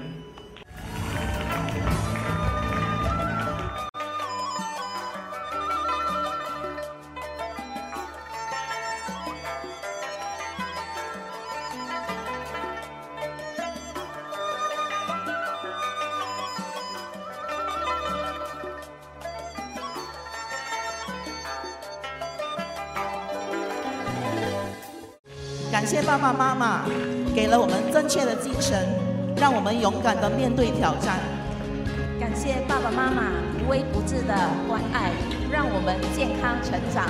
感谢爸爸妈妈给了我们正确的精神，让我们勇敢的面对挑战。感谢爸爸妈妈无微不至的关爱，让我们健康成长。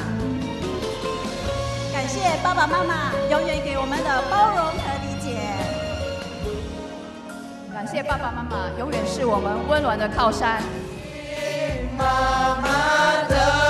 感谢爸爸妈妈永远给我们的包容和理解。感谢爸爸妈妈永远是我们温暖的靠山。妈妈的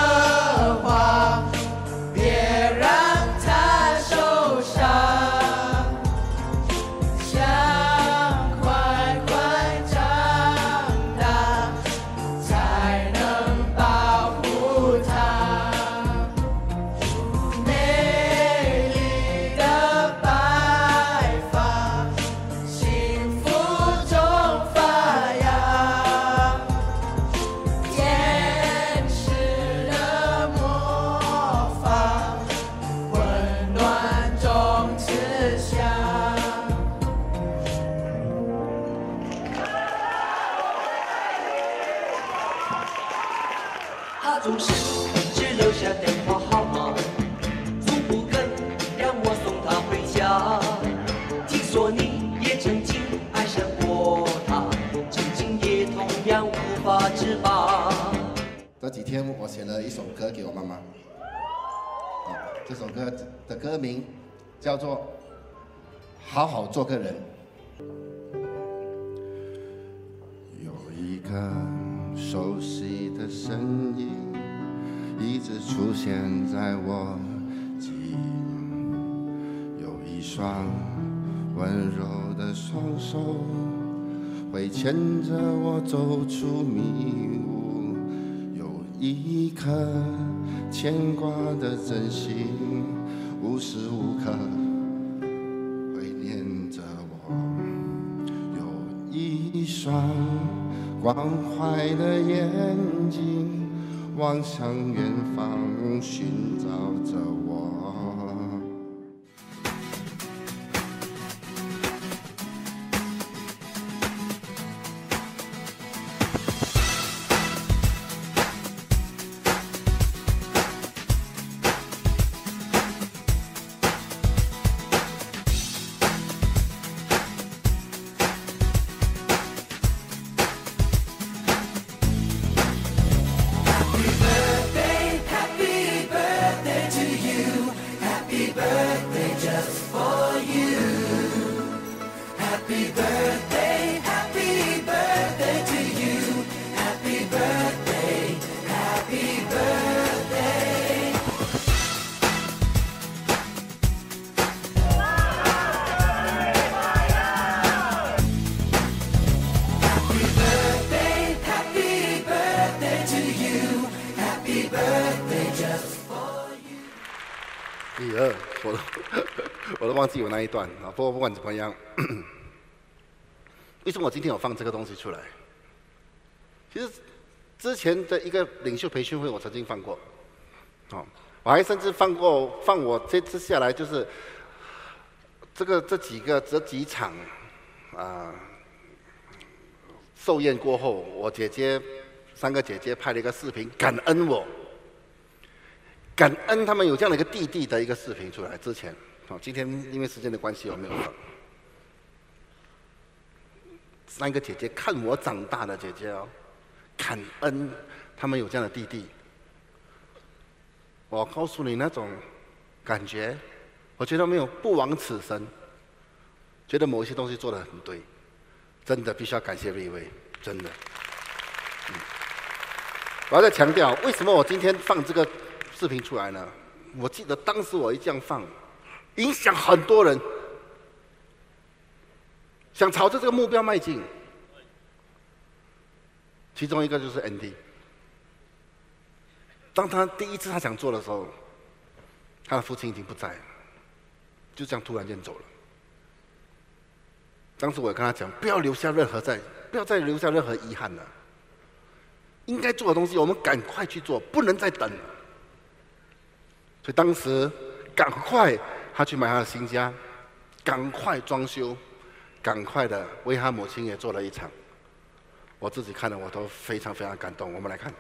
天我写了一首歌给我妈妈，啊，这首歌的歌名叫做《好好做个人》。有一个熟悉的身影，一直出现在我记忆。有一双温柔的双手，会牵着我走出迷雾。一颗牵挂的真心，无时无刻怀念着我。有一双关怀的眼睛，望向远方，寻找着我。我都忘记有那一段啊。不过不管怎么样，为什么我今天有放这个东西出来？其实之前的一个领袖培训会，我曾经放过，哦，我还甚至放过放我这次下来就是这个这几个这几场啊寿宴过后，我姐姐三个姐姐拍了一个视频感恩我。感恩他们有这样的一个弟弟的一个视频出来。之前，好，今天因为时间的关系，我没有放。三个姐姐看我长大的姐姐哦，感恩他们有这样的弟弟。我告诉你那种感觉，我觉得没有不枉此生。觉得某一些东西做的很对，真的必须要感谢瑞威，真的。我要再强调，为什么我今天放这个？视频出来呢，我记得当时我一这样放，影响很多人，想朝着这个目标迈进。其中一个就是 Andy，当他第一次他想做的时候，他的父亲已经不在了，就这样突然间走了。当时我跟他讲，不要留下任何在，不要再留下任何遗憾了。应该做的东西，我们赶快去做，不能再等了。所以当时赶快他去买他的新家，赶快装修，赶快的为他母亲也做了一场。我自己看了我都非常非常感动。我们来看。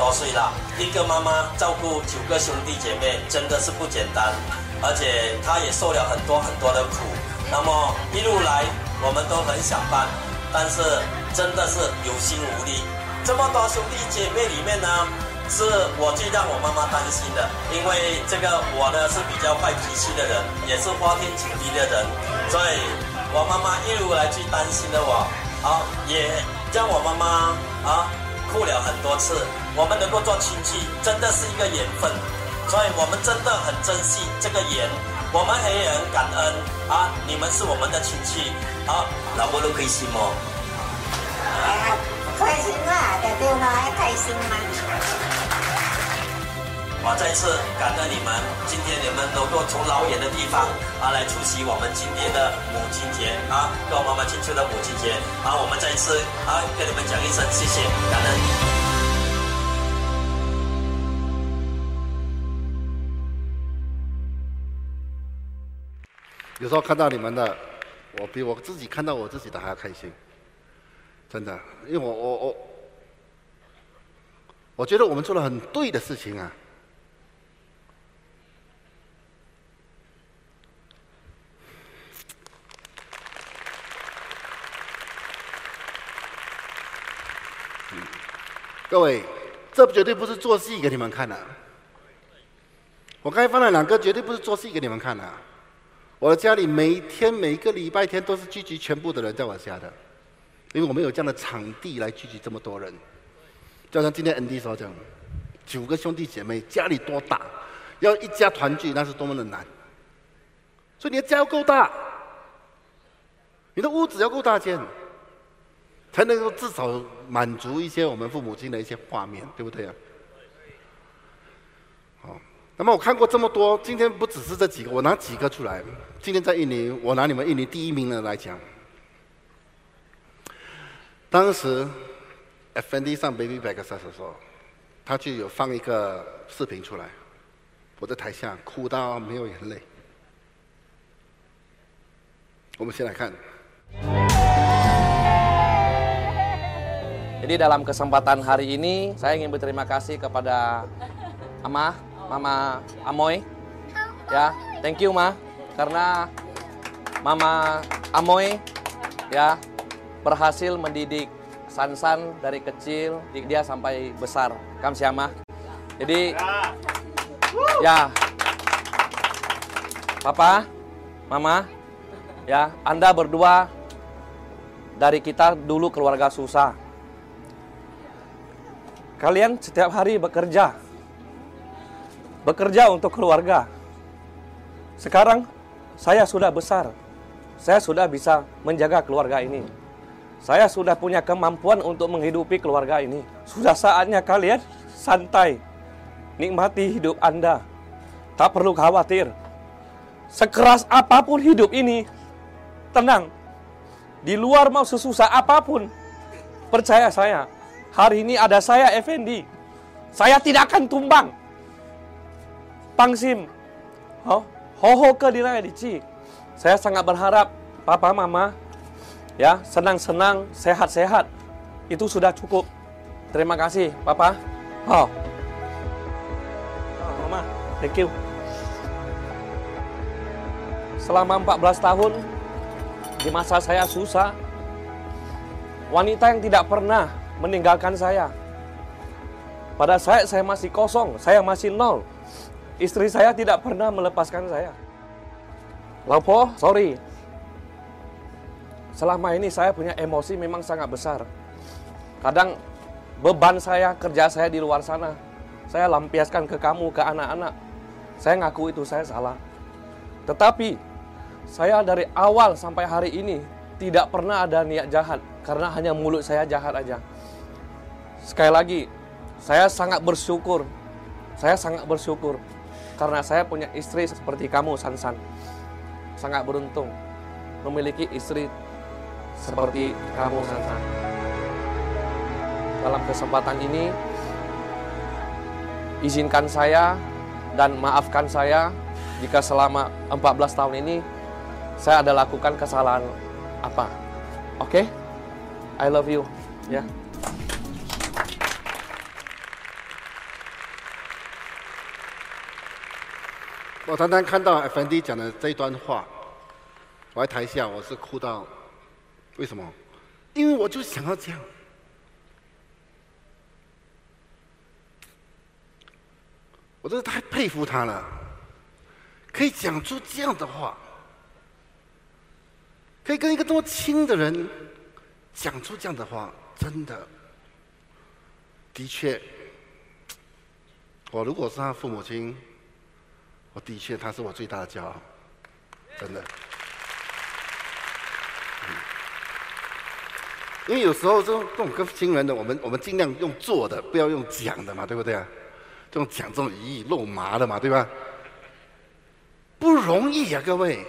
多岁了，一个妈妈照顾九个兄弟姐妹，真的是不简单，而且她也受了很多很多的苦。那么一路来，我们都很想帮，但是真的是有心无力。这么多兄弟姐妹里面呢，是我最让我妈妈担心的，因为这个我呢是比较坏脾气的人，也是花天酒地的人，所以我妈妈一路来最担心的我，啊，也让我妈妈啊哭了很多次。我们能够做亲戚，真的是一个缘分，所以我们真的很珍惜这个缘，我们也很感恩啊，你们是我们的亲戚，啊，老婆都开心哦。开心啊，对对啦，开心吗。我再次感恩你们，今天你们能够从老远的地方啊来出席我们今天的母亲节啊，跟我妈妈庆祝的母亲节啊，我们再次啊跟你们讲一声谢谢，感恩。有时候看到你们的，我比我自己看到我自己的还要开心，真的，因为我我我，我觉得我们做了很对的事情啊。各位，这绝对不是做戏给你们看的。我刚才放了两个，绝对不是做戏给你们看的。我的家里每天每个礼拜天都是聚集全部的人在我家的，因为我们有这样的场地来聚集这么多人。就像今天 ND 所讲，九个兄弟姐妹，家里多大，要一家团聚那是多么的难。所以你的家要够大，你的屋子要够大间，才能够至少满足一些我们父母亲的一些画面，对不对啊？那么我看过这么多，今天不只是这几个，我拿几个出来。今天在印尼，我拿你们印尼第一名的来讲。当时，FND 上 Baby Back 的时候，他就有放一个视频出来，我在台下哭到没有眼泪。我们先来看。Jadi dalam kesempatan hari ini, saya ingin berterima kasih kepada Amah Mama Amoy. Ya, thank you Ma karena Mama Amoy ya berhasil mendidik Sansan dari kecil dia sampai besar. Kam siapa? Jadi ya Papa, Mama, ya Anda berdua dari kita dulu keluarga susah. Kalian setiap hari bekerja, bekerja untuk keluarga. Sekarang saya sudah besar. Saya sudah bisa menjaga keluarga ini. Saya sudah punya kemampuan untuk menghidupi keluarga ini. Sudah saatnya kalian santai. Nikmati hidup Anda. Tak perlu khawatir. Sekeras apa pun hidup ini, tenang. Di luar mau sesusah apa pun, percaya saya. Hari ini ada saya, Effendi. Saya tidak akan tumbang. Pangsim, oh, hoho ke dinai dici. Saya sangat berharap papa mama ya senang-senang, sehat-sehat. Itu sudah cukup. Terima kasih, papa. Oh. oh mama, thank you. Selama 14 tahun di masa saya susah, wanita yang tidak pernah meninggalkan saya. Pada saat saya masih kosong, saya masih nol. Istri saya tidak pernah melepaskan saya. Lapo, sorry. Selama ini saya punya emosi memang sangat besar. Kadang beban saya, kerja saya di luar sana, saya lampiaskan ke kamu, ke anak-anak. Saya ngaku itu saya salah. Tetapi saya dari awal sampai hari ini tidak pernah ada niat jahat karena hanya mulut saya jahat aja. Sekali lagi, saya sangat bersyukur. Saya sangat bersyukur karena saya punya istri seperti kamu, Sansan. Sangat beruntung memiliki istri seperti kamu, Sansan. Dalam kesempatan ini, izinkan saya dan maafkan saya jika selama 14 tahun ini saya ada lakukan kesalahan apa. Oke? Okay? I love you. Ya. Yeah. 我常常看到 FND 讲的这一段话，我在台下我是哭到，为什么？因为我就想要这样。我真的太佩服他了，可以讲出这样的话，可以跟一个这么亲的人讲出这样的话，真的，的确，我如果是他父母亲，我的确他是我最大的骄傲，真的。因为有时候这种这种跟亲人的，我们我们尽量用做的，不要用讲的嘛，对不对啊？这种讲这种一肉麻的嘛，对吧？不容易呀，各位，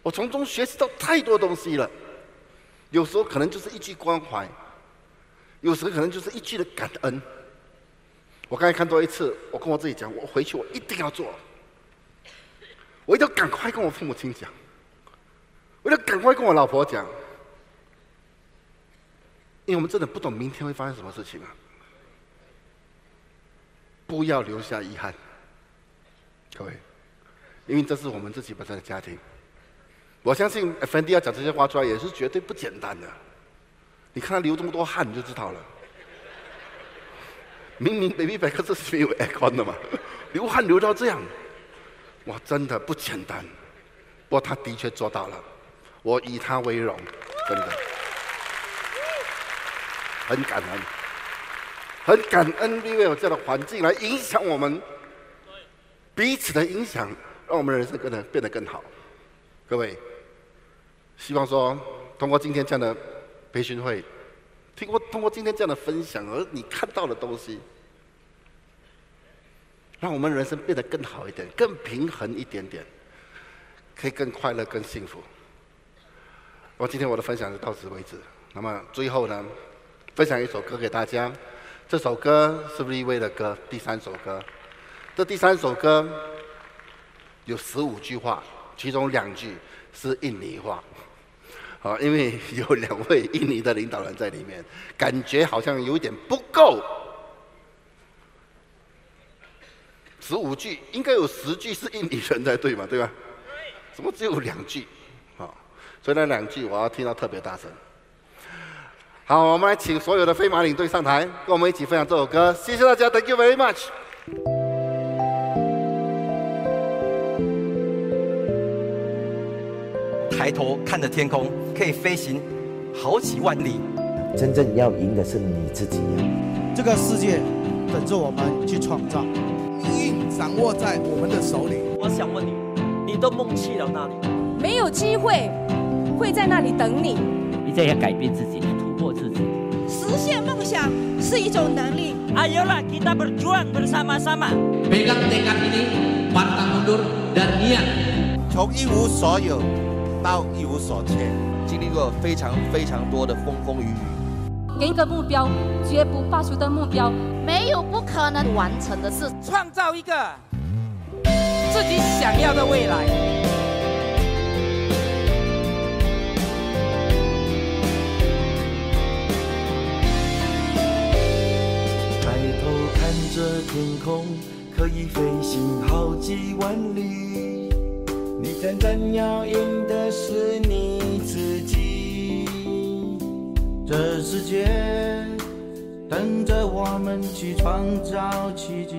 我从中学习到太多东西了。有时候可能就是一句关怀，有时候可能就是一句的感恩。我刚才看多一次，我跟我自己讲，我回去我一定要做，我一定要赶快跟我父母亲讲，我要赶快跟我老婆讲，因为我们真的不懂明天会发生什么事情啊。不要留下遗憾，各位，因为这是我们自己本身的家庭。我相信 FND 要讲这些话出来，也是绝对不简单的。你看他流这么多汗，你就知道了。明明 Baby 百科这是没有 aircon 的嘛，流汗流到这样，哇，真的不简单。不过他的确做到了，我以他为荣，真的，很感恩。很感恩，因为有这样的环境来影响我们彼此的影响，让我们人生变得变得更好。各位，希望说通过今天这样的培训会，通过通过今天这样的分享，而你看到的东西，让我们人生变得更好一点，更平衡一点点，可以更快乐、更幸福。我今天我的分享就到此为止。那么最后呢，分享一首歌给大家。这首歌是 V 威的歌，第三首歌。这第三首歌有十五句话，其中两句是印尼话。好，因为有两位印尼的领导人在里面，感觉好像有点不够。十五句应该有十句是印尼人才对嘛？对吧？怎么只有两句？好，所以那两句我要听到特别大声。好，我们来请所有的飞马领队上台，跟我们一起分享这首歌。谢谢大家，Thank you very much。抬头看着天空，可以飞行好几万里。真正要赢的是你自己。这个世界等着我们去创造，掌握在我们的手里。我想问你，你的梦去了哪里？没有机会会在那里等你。你这要改变自己。实现梦想是一种能力。Ayolah kita berjuang bersama-sama. Pegang tekad ini, pantang mundur dan niat. 从一无所有到一无所缺，经历过非常非常多的风风雨雨。给一个目标，绝不罢休的目标，没有不可能完成的事。创造一个自己想要的未来。抬头看着天空可以飞行好几万里，你真正要赢的是你自己。这世界等着我们去创造奇迹，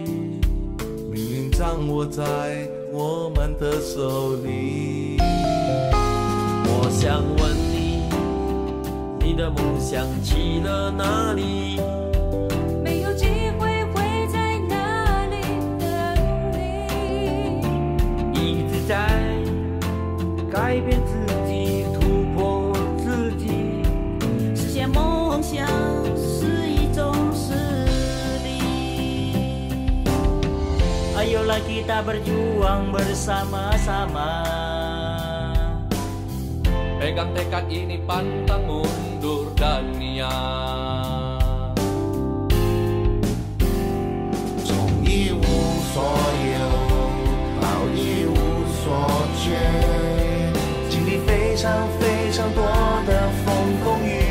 命运掌握在我们的手里。我想问你，你的梦想去了哪里？没有机会会。在改变自己，Ayolah kita berjuang bersama-sama. Pegang tekad ini pantang mundur dan niat. 从一无所有。一无所缺，经历非常非常多的风风雨雨。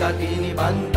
কাটিনি বান্ধ